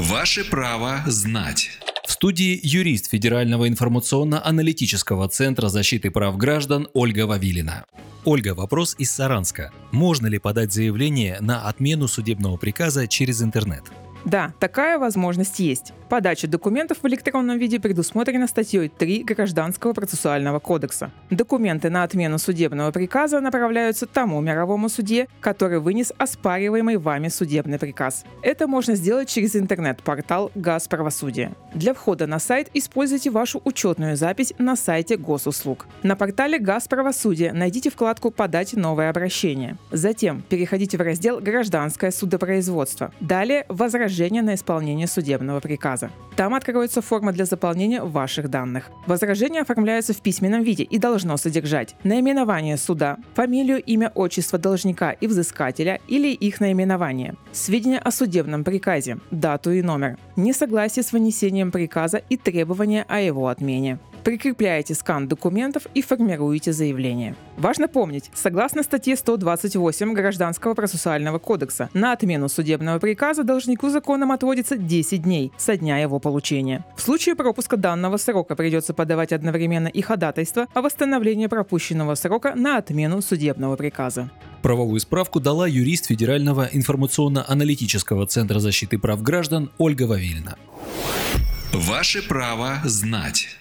Ваше право знать. В студии юрист Федерального информационно-аналитического центра защиты прав граждан Ольга Вавилина. Ольга, вопрос из Саранска. Можно ли подать заявление на отмену судебного приказа через интернет? Да, такая возможность есть. Подача документов в электронном виде предусмотрена статьей 3 Гражданского процессуального кодекса. Документы на отмену судебного приказа направляются тому мировому суде, который вынес оспариваемый вами судебный приказ. Это можно сделать через интернет-портал «Газ правосудия». Для входа на сайт используйте вашу учетную запись на сайте госуслуг. На портале «Газ правосудия» найдите вкладку «Подать новое обращение». Затем переходите в раздел «Гражданское судопроизводство». Далее «Возражение на исполнение судебного приказа» приказа. Там откроется форма для заполнения ваших данных. Возражение оформляется в письменном виде и должно содержать наименование суда, фамилию, имя, отчество должника и взыскателя или их наименование, сведения о судебном приказе, дату и номер, несогласие с вынесением приказа и требования о его отмене прикрепляете скан документов и формируете заявление. Важно помнить, согласно статье 128 Гражданского процессуального кодекса, на отмену судебного приказа должнику законом отводится 10 дней со дня его получения. В случае пропуска данного срока придется подавать одновременно и ходатайство о восстановлении пропущенного срока на отмену судебного приказа. Правовую справку дала юрист Федерального информационно-аналитического центра защиты прав граждан Ольга Вавильна. Ваше право знать.